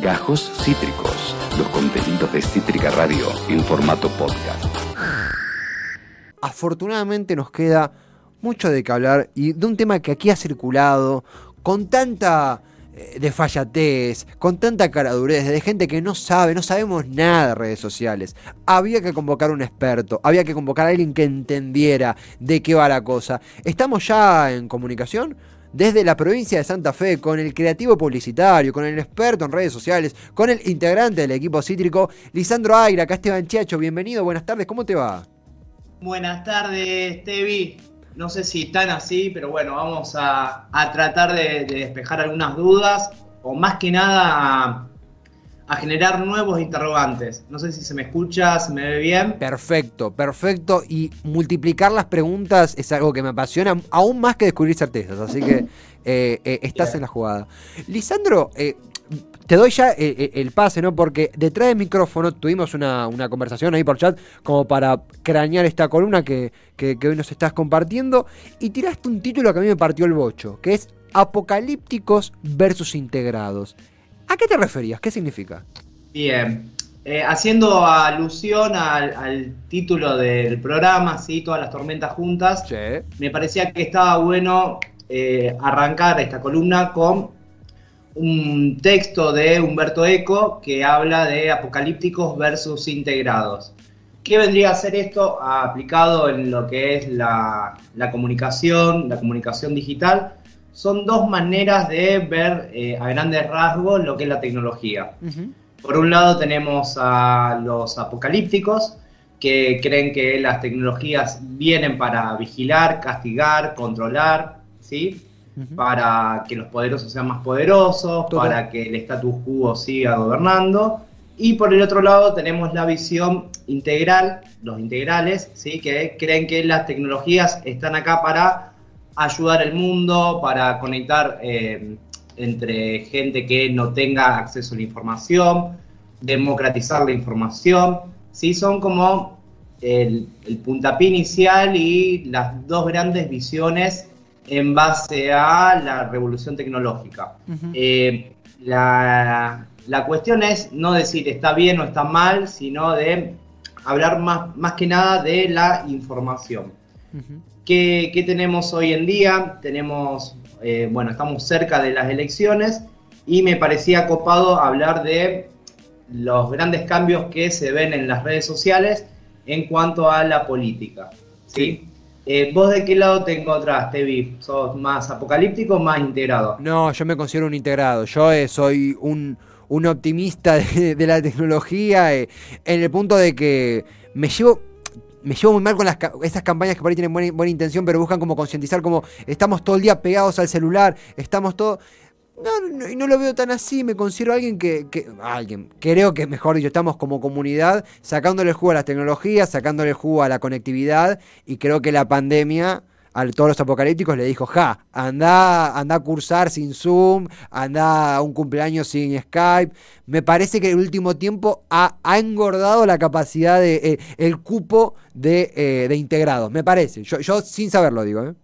Gajos Cítricos, los contenidos de Cítrica Radio en formato podcast. Afortunadamente nos queda mucho de qué hablar y de un tema que aquí ha circulado con tanta eh, desfallatez, con tanta caradurez, de gente que no sabe, no sabemos nada de redes sociales. Había que convocar un experto, había que convocar a alguien que entendiera de qué va la cosa. Estamos ya en comunicación desde la provincia de Santa Fe con el creativo publicitario, con el experto en redes sociales, con el integrante del equipo cítrico, Lisandro Aira, acá Esteban Chiacho, bienvenido, buenas tardes, ¿cómo te va? Buenas tardes, Tevi. No sé si están así, pero bueno, vamos a, tratar de, despejar algunas dudas o más que nada a, generar nuevos interrogantes. No sé si se me escucha, se me ve bien. Perfecto, perfecto. Y multiplicar las preguntas es algo que me apasiona aún más que descubrir certezas. Así que eh, eh, estás en la jugada. Lisandro, eh, te doy ya el, pase, ¿no? Porque detrás del micrófono tuvimos una, conversación ahí por chat como para cranear esta columna que, hoy nos estás compartiendo y tiraste un título que a mí me partió el bocho, que es Apocalípticos versus Integrados. ¿A qué te referías? ¿Qué significa? Bien, eh, haciendo alusión al, título del programa, ¿sí? todas las tormentas juntas, me parecía que estaba bueno eh, arrancar esta columna con un texto de Humberto Eco que habla de apocalípticos versus integrados. ¿Qué vendría a ser esto aplicado en lo que es la, comunicación, la comunicación digital? Son dos maneras de ver eh, a grandes rasgos lo que es la tecnología. Por un lado tenemos a los apocalípticos, que creen que las tecnologías vienen para vigilar, castigar, controlar, ¿sí? para que los poderosos sean más poderosos, para que el status quo siga gobernando. Y por el otro lado tenemos la visión integral, los integrales, ¿sí? que creen que las tecnologías están acá para ayudar al mundo, para conectar eh, entre gente que no tenga acceso a la información, democratizar la información. ¿sí? Son como el, el puntapié inicial y las dos grandes visiones en base a la revolución tecnológica. Eh, la, cuestión es no decir está bien o está mal, sino de hablar más, más que nada de la información. ¿Qué, tenemos hoy en día? Tenemos, eh, bueno, estamos cerca de las elecciones y me parecía copado hablar de los grandes cambios que se ven en las redes sociales en cuanto a la política. ¿sí? Eh, ¿Vos de qué lado te encontrás, Tevi? ¿Sos más apocalíptico o más integrado? No, yo me considero un integrado. Yo eh, soy un, optimista de, la tecnología en el punto de que me llevo me llevo muy mal con las, esas campañas que por ahí tienen buena, buena intención, pero buscan como concientizar, como estamos todo el día pegados al celular, estamos todo... No, no, no lo veo tan así, me considero alguien que, alguien, creo que mejor dicho, estamos como comunidad sacándole el jugo a las tecnologías, sacándole el jugo a la conectividad y creo que la pandemia a todos los apocalípticos le dijo, ja, anda, anda a cursar sin Zoom, anda a un cumpleaños sin Skype. Me parece que el último tiempo ha, engordado la capacidad de eh, el cupo de, eh, de, integrados, me parece. Yo, yo sin saberlo digo. ¿eh?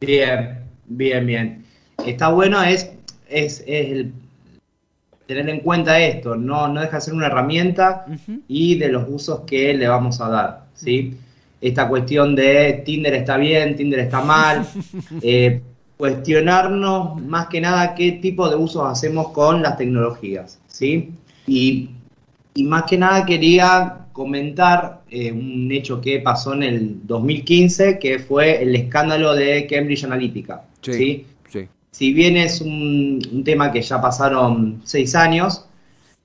Bien, bien, bien. Está bueno es es, el tener en cuenta esto, no, no deja de ser una herramienta y de los usos que le vamos a dar, ¿sí? Esta cuestión de Tinder está bien, Tinder está mal, eh, cuestionarnos más que nada qué tipo de usos hacemos con las tecnologías, ¿sí? Y, más que nada quería comentar eh, un hecho que pasó en el 2015, que fue el escándalo de Cambridge Analytica, ¿sí? si bien es un, tema que ya pasaron seis años,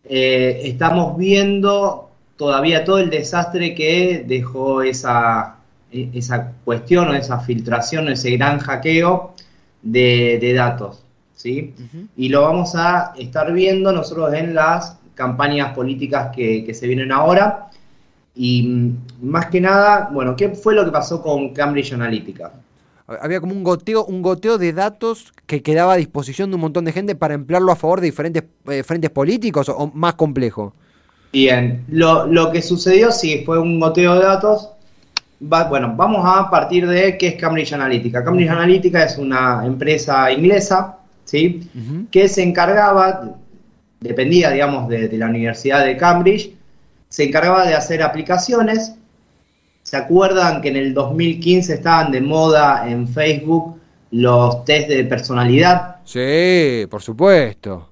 eh, estamos viendo todavía todo el desastre que dejó esa, esa cuestión o esa filtración o ese gran hackeo de, datos. ¿sí? Y lo vamos a estar viendo nosotros en las campañas políticas que, que se vienen ahora. Y mm, más que nada, bueno, ¿qué fue lo que pasó con Cambridge Analytica? Había como un goteo, un goteo de datos que quedaba a disposición de un montón de gente para emplearlo a favor de diferentes eh, frentes políticos o, más complejo. Bien, lo, que sucedió sí fue un goteo de datos. bueno, vamos a partir de qué es Cambridge Analytica. Cambridge Analytica es una empresa inglesa, ¿sí? Que se encargaba dependía, digamos, de, la Universidad de Cambridge, se encargaba de hacer aplicaciones. ¿Se acuerdan que en el 2015 estaban de moda en Facebook los test de personalidad? Sí, por supuesto.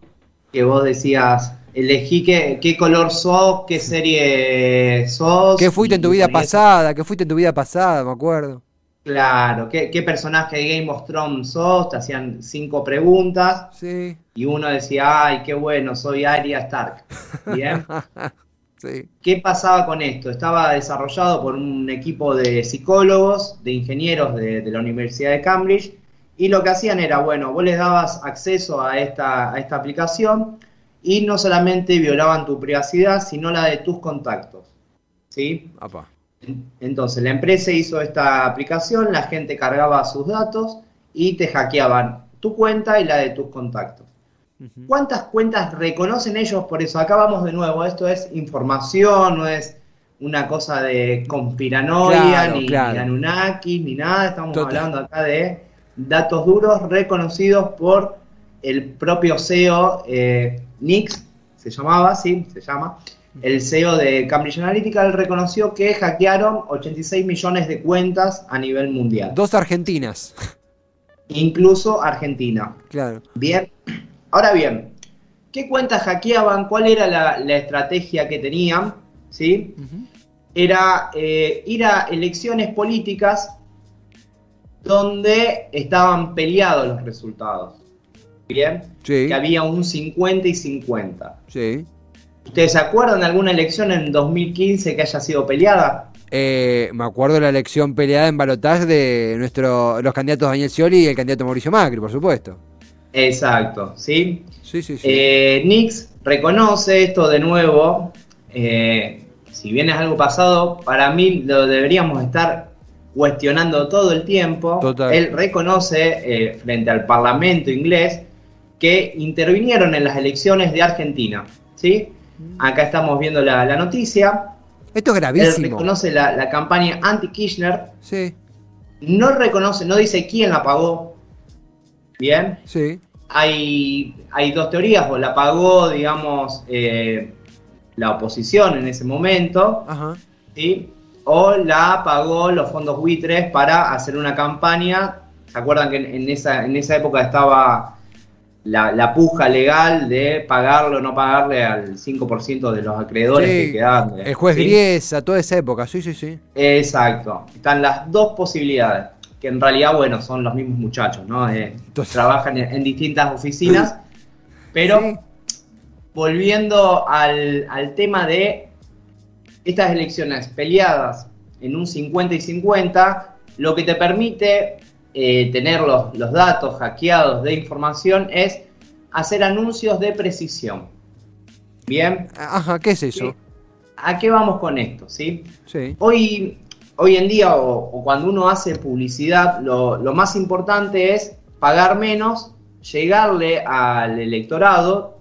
Que vos decías, elegí qué, qué color sos, qué serie sos. ¿Qué fuiste en tu vida pasada? ¿Qué fuiste en tu vida pasada? Me acuerdo. Claro, ¿qué, personaje de Game of Thrones sos? Te hacían cinco preguntas. Sí. Y uno decía, ay, qué bueno, soy Arya Stark. Bien. sí. ¿Qué pasaba con esto? Estaba desarrollado por un equipo de psicólogos, de ingenieros de, la Universidad de Cambridge. Y lo que hacían era, bueno, vos les dabas acceso a esta, a esta aplicación y no solamente violaban tu privacidad, sino la de tus contactos. ¿Sí? Entonces, la empresa hizo esta aplicación, la gente cargaba sus datos y te hackeaban tu cuenta y la de tus contactos. ¿Cuántas cuentas reconocen ellos? Por eso, acá vamos de nuevo, esto es información, no es una cosa de conspiranoia, ni, Anunnaki, ni nada, estamos hablando acá de datos duros reconocidos por el propio CEO eh, Nix, se llamaba, sí, se llama, el CEO de Cambridge Analytica, él reconoció que hackearon 86 millones de cuentas a nivel mundial. Dos argentinas. Incluso Argentina. Claro. Bien. Ahora bien, ¿qué cuentas hackeaban? ¿Cuál era la, estrategia que tenían? ¿Sí? Era eh, ir a elecciones políticas donde estaban peleados los resultados. Bien. Sí. Que había un 50 y 50. Sí. ¿Ustedes se acuerdan de alguna elección en 2015 que haya sido peleada? Eh, me acuerdo de la elección peleada en balotaje de nuestro, los candidatos Daniel Scioli y el candidato Mauricio Macri, por supuesto. Exacto, ¿sí? Sí, sí, sí. Eh, Nix reconoce esto de nuevo. Eh, si bien es algo pasado, para mí lo deberíamos estar cuestionando todo el tiempo. Total. Él reconoce frente al Parlamento inglés que intervinieron en las elecciones de Argentina, ¿sí? Acá estamos viendo la, noticia. Esto es gravísimo. Él reconoce la, campaña anti-Kirchner. Sí. No reconoce, no dice quién la pagó. Bien. Sí. Hay, hay dos teorías, o la pagó, digamos, eh, la oposición en ese momento. Ajá. ¿sí? O la pagó los fondos buitres para hacer una campaña. ¿Se acuerdan que en esa, en esa época estaba la, puja legal de pagarle o no pagarle al 5% de los acreedores que quedaban. El juez Griesa, toda esa época, sí, sí, sí. Exacto. Están las dos posibilidades, que en realidad, bueno, son los mismos muchachos, ¿no? Eh, trabajan en, distintas oficinas, pero volviendo al, tema de estas elecciones peleadas en un 50 y 50, lo que te permite eh, tener los, datos hackeados de información es hacer anuncios de precisión. Bien. Ajá, ¿qué es eso? ¿A qué vamos con esto? ¿sí? Sí. Hoy, hoy en día, o, cuando uno hace publicidad, lo, más importante es pagar menos, llegarle al electorado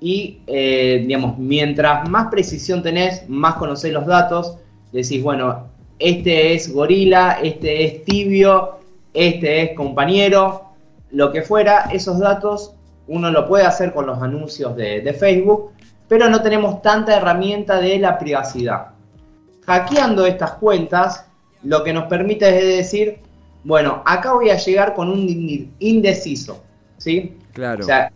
y, eh, digamos, mientras más precisión tenés, más conocés los datos, decís, bueno, este es gorila, este es tibio, este es compañero, lo que fuera, esos datos uno lo puede hacer con los anuncios de, Facebook, pero no tenemos tanta herramienta de la privacidad. Hackeando estas cuentas, lo que nos permite es decir, bueno, acá voy a llegar con un indeciso, ¿sí? Claro. O sea,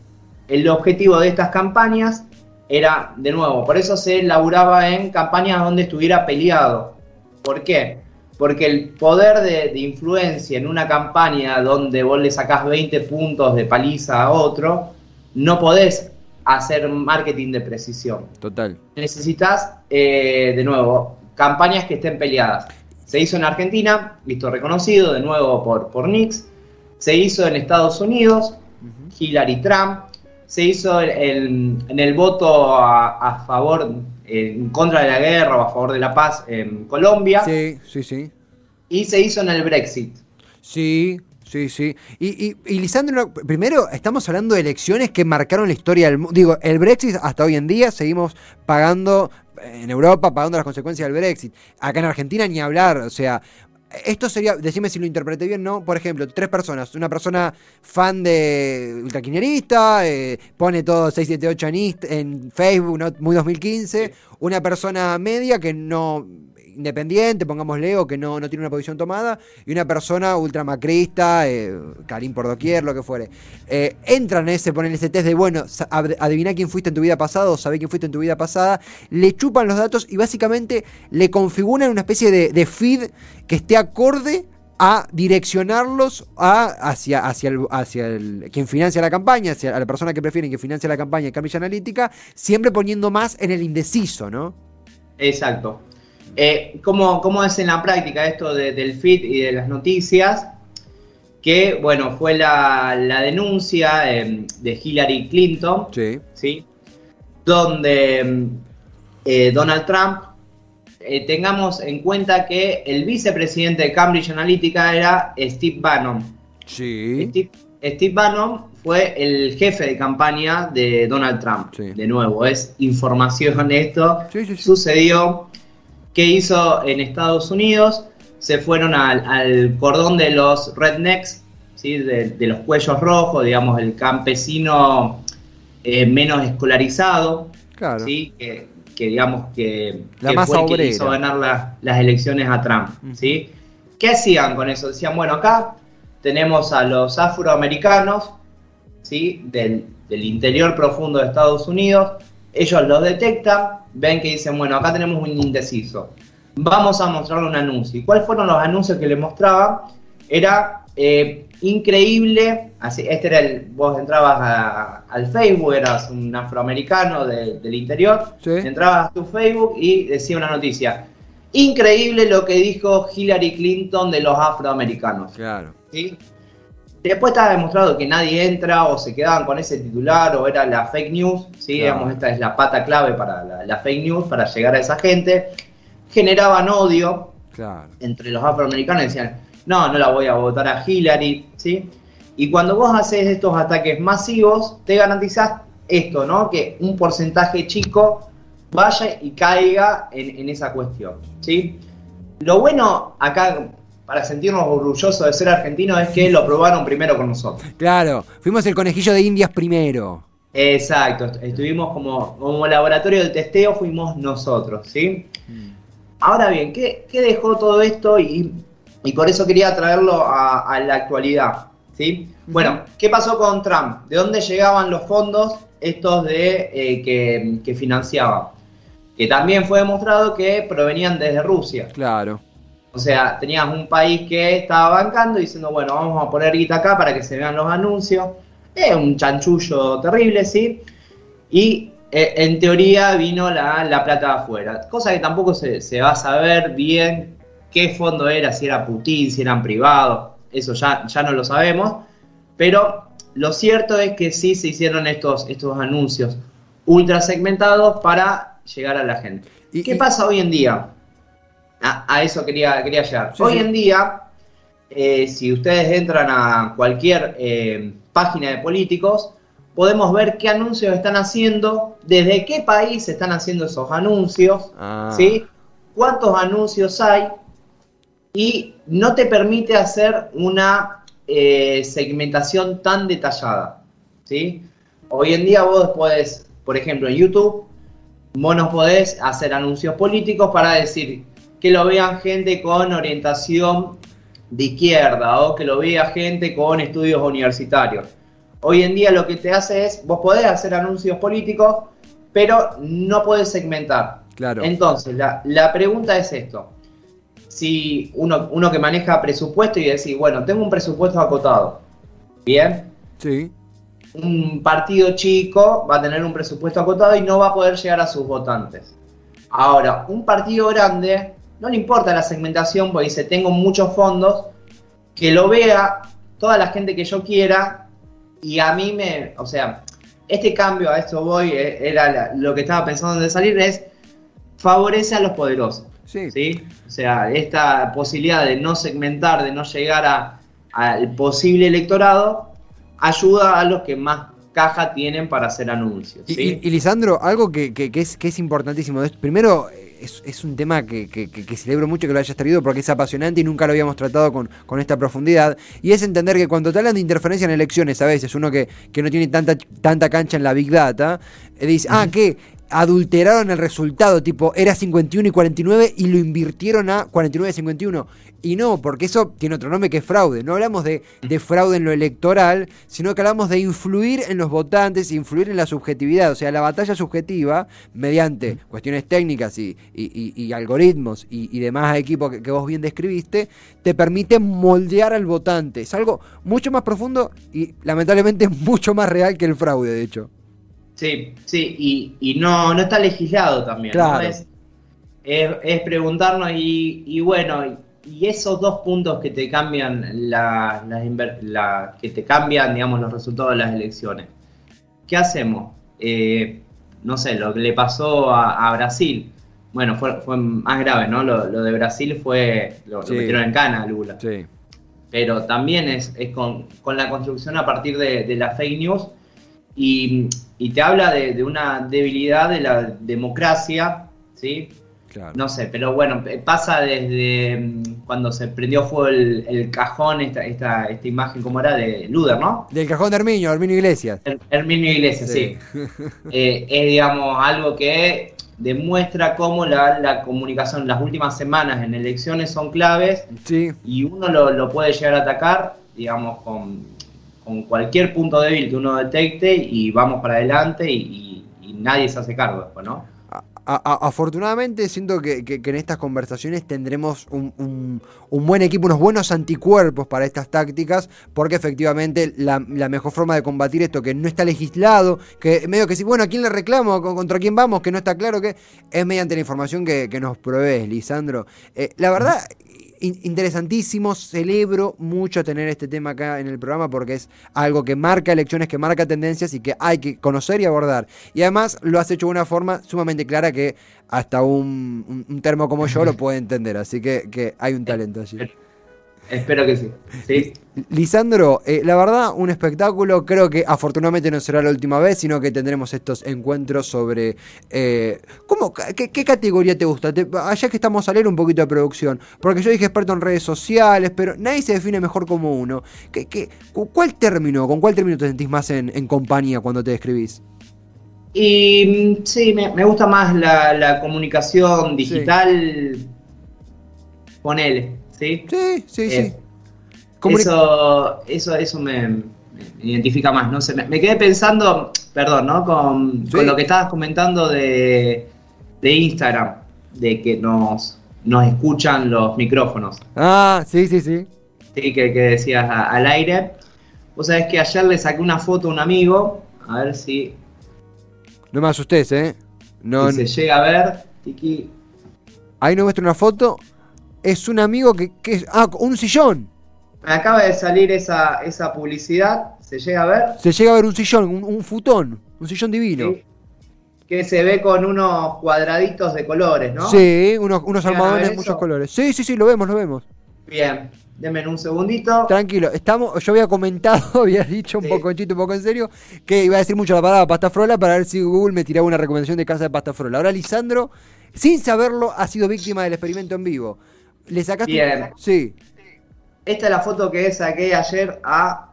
el objetivo de estas campañas era, de nuevo, por eso se laburaba en campañas donde estuviera peleado. ¿Por qué? Porque el poder de, influencia en una campaña donde vos le sacás 20 puntos de paliza a otro, no podés hacer marketing de precisión. Total. Necesitas, eh, de nuevo, campañas que estén peleadas. Se hizo en Argentina, visto reconocido, de nuevo por, por Nix. Se hizo en Estados Unidos, Hillary Trump. Se hizo en el voto a favor en contra de la guerra o a favor de la paz en Colombia. Sí, sí, sí. Y se hizo en el Brexit. Sí, sí, sí. Y, y, Lisandro, primero estamos hablando de elecciones que marcaron la historia del mundo. Digo, el Brexit hasta hoy en día seguimos pagando, en Europa, pagando las consecuencias del Brexit. Acá en Argentina ni hablar, o sea, esto sería, decime si lo interpreté bien, ¿no? Por ejemplo, tres personas. Una persona fan de ultraquinerista, eh, pone todo 678 en, en Facebook, ¿no? muy 2015. Una persona media que no independiente, pongámosle, o que no, no tiene una posición tomada, y una persona ultramacrista, eh, Karim por doquier, lo que fuere. Eh, entran en ese, ponen ese test de, bueno, adivina quién fuiste en tu vida pasada o sabe quién fuiste en tu vida pasada, le chupan los datos y básicamente le configuran una especie de, feed que esté acorde a direccionarlos a, hacia, hacia, el, hacia el, quien financia la campaña, hacia la persona que prefieren que financia la campaña en Cambridge Analytica, siempre poniendo más en el indeciso, ¿no? Exacto. Eh, ¿cómo, es en la práctica esto del feed y de las noticias? Que, bueno, fue la, denuncia em, de Hillary Clinton, sí. donde em, eh, Donald Trump, eh, tengamos en cuenta que el vicepresidente de Cambridge Analytica era Steve Bannon. Sí. Steve, Bannon fue el jefe de campaña de Donald Trump. De nuevo, es información esto. Sucedió ¿Qué hizo en Estados Unidos? Se fueron al, cordón de los rednecks, ¿sí? de, los cuellos rojos, digamos, el campesino eh, menos escolarizado, ¿sí? que, digamos que, fue el que hizo ganar las elecciones a Trump. ¿sí? ¿Qué hacían con eso? Decían, bueno, acá tenemos a los afroamericanos ¿sí? del, del interior profundo de Estados Unidos, ellos lo detectan, ven que dicen, bueno, acá tenemos un indeciso. Vamos a mostrarle un anuncio. ¿Y cuáles fueron los anuncios que le mostraba? Era eh, increíble, así, este era el, vos entrabas al Facebook, eras un afroamericano del interior, entrabas a tu Facebook y decía una noticia. Increíble lo que dijo Hillary Clinton de los afroamericanos. Claro. ¿sí? Después estaba demostrado que nadie entra o se quedaban con ese titular o era la fake news, ¿sí? Digamos, esta es la pata clave para la, fake news, para llegar a esa gente. Generaban odio entre los afroamericanos, decían, no, no la voy a votar a Hillary, ¿sí? Y cuando vos haces estos ataques masivos, te garantizás esto, ¿no? Que un porcentaje chico vaya y caiga en, en esa cuestión, ¿sí? Lo bueno acá, para sentirnos orgullosos de ser argentinos es que lo probaron primero con nosotros. Claro, fuimos el conejillo de Indias primero. Exacto, estuvimos como, como laboratorio de testeo, fuimos nosotros, ¿sí? Mm. Ahora bien, ¿qué, dejó todo esto? Y, por eso quería traerlo a, la actualidad, ¿sí? Bueno, ¿qué pasó con Trump? ¿De dónde llegaban los fondos estos de eh, que, que financiaban? Que también fue demostrado que provenían desde Rusia. Claro. O sea, tenías un país que estaba bancando diciendo, bueno, vamos a poner guita acá para que se vean los anuncios. Es un chanchullo terrible, ¿sí? Y eh, en teoría vino la, plata de afuera. Cosa que tampoco se, va a saber bien qué fondo era, si era Putin, si eran privados. Eso ya, ya no lo sabemos. Pero lo cierto es que sí se hicieron estos, estos anuncios ultra segmentados para llegar a la gente. ¿Y qué pasa hoy en día? A, eso quería, quería llegar. Hoy en día, eh, si ustedes entran a cualquier eh, página de políticos, podemos ver qué anuncios están haciendo, desde qué país están haciendo esos anuncios, ah. ¿sí? cuántos anuncios hay, y no te permite hacer una eh, segmentación tan detallada. ¿sí? Hoy en día vos podés, por ejemplo, en YouTube, vos no podés hacer anuncios políticos para decir que lo vean gente con orientación de izquierda o que lo vea gente con estudios universitarios. Hoy en día lo que te hace es, vos podés hacer anuncios políticos, pero no podés segmentar. Claro. Entonces, la, pregunta es esto. Si uno, uno que maneja presupuesto y decir, bueno, tengo un presupuesto acotado, ¿bien? Sí. Un partido chico va a tener un presupuesto acotado y no va a poder llegar a sus votantes. Ahora, un partido grande no le importa la segmentación porque dice, tengo muchos fondos, que lo vea toda la gente que yo quiera y a mí me, o sea, este cambio, a esto voy, eh, era lo que estaba pensando de salir, es favorece a los poderosos. Sí. O sea, esta posibilidad de no segmentar, de no llegar al posible electorado, ayuda a los que más caja tienen para hacer anuncios. Y, Lisandro, algo que, es, que es importantísimo, es primero es, un tema que, celebro mucho que lo hayas traído porque es apasionante y nunca lo habíamos tratado con, con esta profundidad. Y es entender que cuando te hablan de interferencia en elecciones, a veces uno que, no tiene tanta, tanta cancha en la Big Data, eh, dice, ah, que adulteraron el resultado, tipo era 51 y 49 y lo invirtieron a 49 y 51. Y no, porque eso tiene otro nombre que es fraude. No hablamos de, fraude en lo electoral, sino que hablamos de influir en los votantes, influir en la subjetividad. O sea, la batalla subjetiva, mediante cuestiones técnicas y, algoritmos y, demás equipos que, que, vos bien describiste, te permite moldear al votante. Es algo mucho más profundo y lamentablemente mucho más real que el fraude, de hecho. Sí, sí, y, no, no está legislado también. Es, es, preguntarnos y, bueno, y esos dos puntos que te cambian la, la, que te cambian, digamos, los resultados de las elecciones. ¿Qué hacemos? Eh, no sé, lo que le pasó a, Brasil. Bueno, fue, fue, más grave, ¿no? Lo, de Brasil fue. Lo, metieron en cana Lula. Sí. Pero también es, es con, con, la construcción a partir de, de la fake news y, te habla de, una debilidad de la democracia, ¿sí? No sé, pero bueno, pasa desde mm, cuando se prendió fuego el, cajón, esta, esta, esta, imagen, ¿cómo era? De Luder, ¿no? Del cajón de Herminio, Herminio Iglesias. Herminio Iglesias, sí. Eh, es, digamos, algo que demuestra cómo la, comunicación, las últimas semanas en elecciones son claves sí. y uno lo, lo puede llegar a atacar, digamos, con con cualquier punto débil que uno detecte y vamos para adelante y, nadie se hace cargo después, ¿no? afortunadamente siento que, en estas conversaciones tendremos un, buen equipo, unos buenos anticuerpos para estas tácticas, porque efectivamente la, mejor forma de combatir esto que no está legislado, que medio que si, bueno, ¿a quién le reclamo? ¿Contra quién vamos? Que no está claro que es mediante la información que, nos provees, Lisandro. Eh, la verdad, interesantísimo. Celebro mucho tener este tema acá en el programa porque es algo que marca elecciones, que marca tendencias y que hay que conocer y abordar. Y además lo has hecho de una forma sumamente clara que hasta un, termo como yo lo puede entender. Así que, que hay un talento allí. Espero que sí. ¿Sí? Lisandro, eh, la verdad, un espectáculo. Creo que afortunadamente no será la última vez, sino que tendremos estos encuentros sobre. Eh, ¿cómo, qué, categoría te gusta? allá que estamos a leer un poquito de producción. Porque yo dije experto en redes sociales, pero nadie se define mejor como uno. ¿Qué, qué, cuál término, con cuál término te sentís más en, compañía cuando te describís? Y mm, sí, me, gusta más la, comunicación digital. con él ¿sí? Sí, sí, sí. Eso, eso, eso me, identifica más, no sé, me, quedé pensando, perdón, ¿no? Con, lo que estabas comentando de, Instagram, de que nos, nos escuchan los micrófonos. Ah, sí, sí, sí. Sí, que, decías al aire. Vos sabés que ayer le saqué una foto a un amigo, a ver si... No me asustes, ¿eh? No, si se llega a ver, Tiki. Ahí nos muestra una foto es un amigo que, es. Ah, un sillón. Me acaba de salir esa, esa publicidad. ¿Se llega a ver? Se llega a ver un sillón, un, futón, un sillón divino. Que se ve con unos cuadraditos de colores, ¿no? Sí, unos, unos de muchos colores. Sí, sí, sí, lo vemos, lo vemos. Bien, denme un segundito. Tranquilo, estamos, yo había comentado, había dicho un poco en chiste, un poco en serio, que iba a decir mucho la palabra pasta frola para ver si Google me tiraba una recomendación de casa de pasta frola. Ahora Lisandro, sin saberlo, ha sido víctima del experimento en vivo. ¿Le sacaste? Bien. Sí. Esta es la foto que saqué ayer a.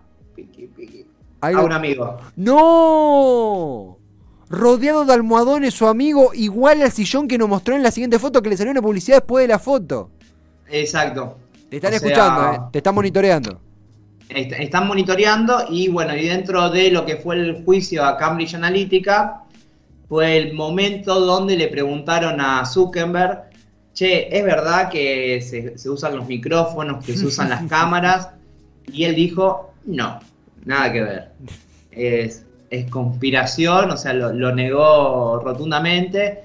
A un amigo. ¡No! Rodeado de almohadones, su amigo, igual al sillón que nos mostró en la siguiente foto, que le salió una publicidad después de la foto. Exacto. Te están escuchando, eh. te están monitoreando. están monitoreando y bueno, y dentro de lo que fue el juicio a Cambridge Analytica, fue el momento donde le preguntaron a Zuckerberg che, es verdad que se, usan los micrófonos, que se usan las cámaras, y él dijo, no, nada que ver. Es, conspiración, o sea, lo, negó rotundamente,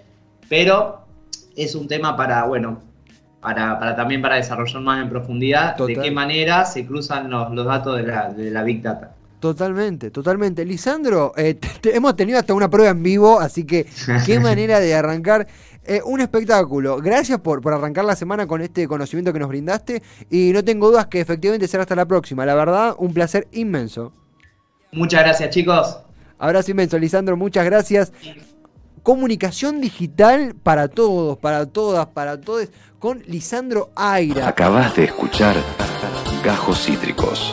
pero es un tema para, bueno, para, también para desarrollar más en profundidad de qué manera se cruzan los, datos de la, de la Big Data. Totalmente, totalmente. Lisandro, eh, hemos tenido hasta una prueba en vivo, así que qué manera de arrancar. Eh, un espectáculo. Gracias por, por arrancar la semana con este conocimiento que nos brindaste y no tengo dudas que efectivamente será hasta la próxima. La verdad, un placer inmenso. Muchas gracias, chicos. Abrazo inmenso, Lisandro, muchas gracias. comunicación digital para todos, para todas, para todos, con Lisandro Aira. Acabas de escuchar Gajos Cítricos.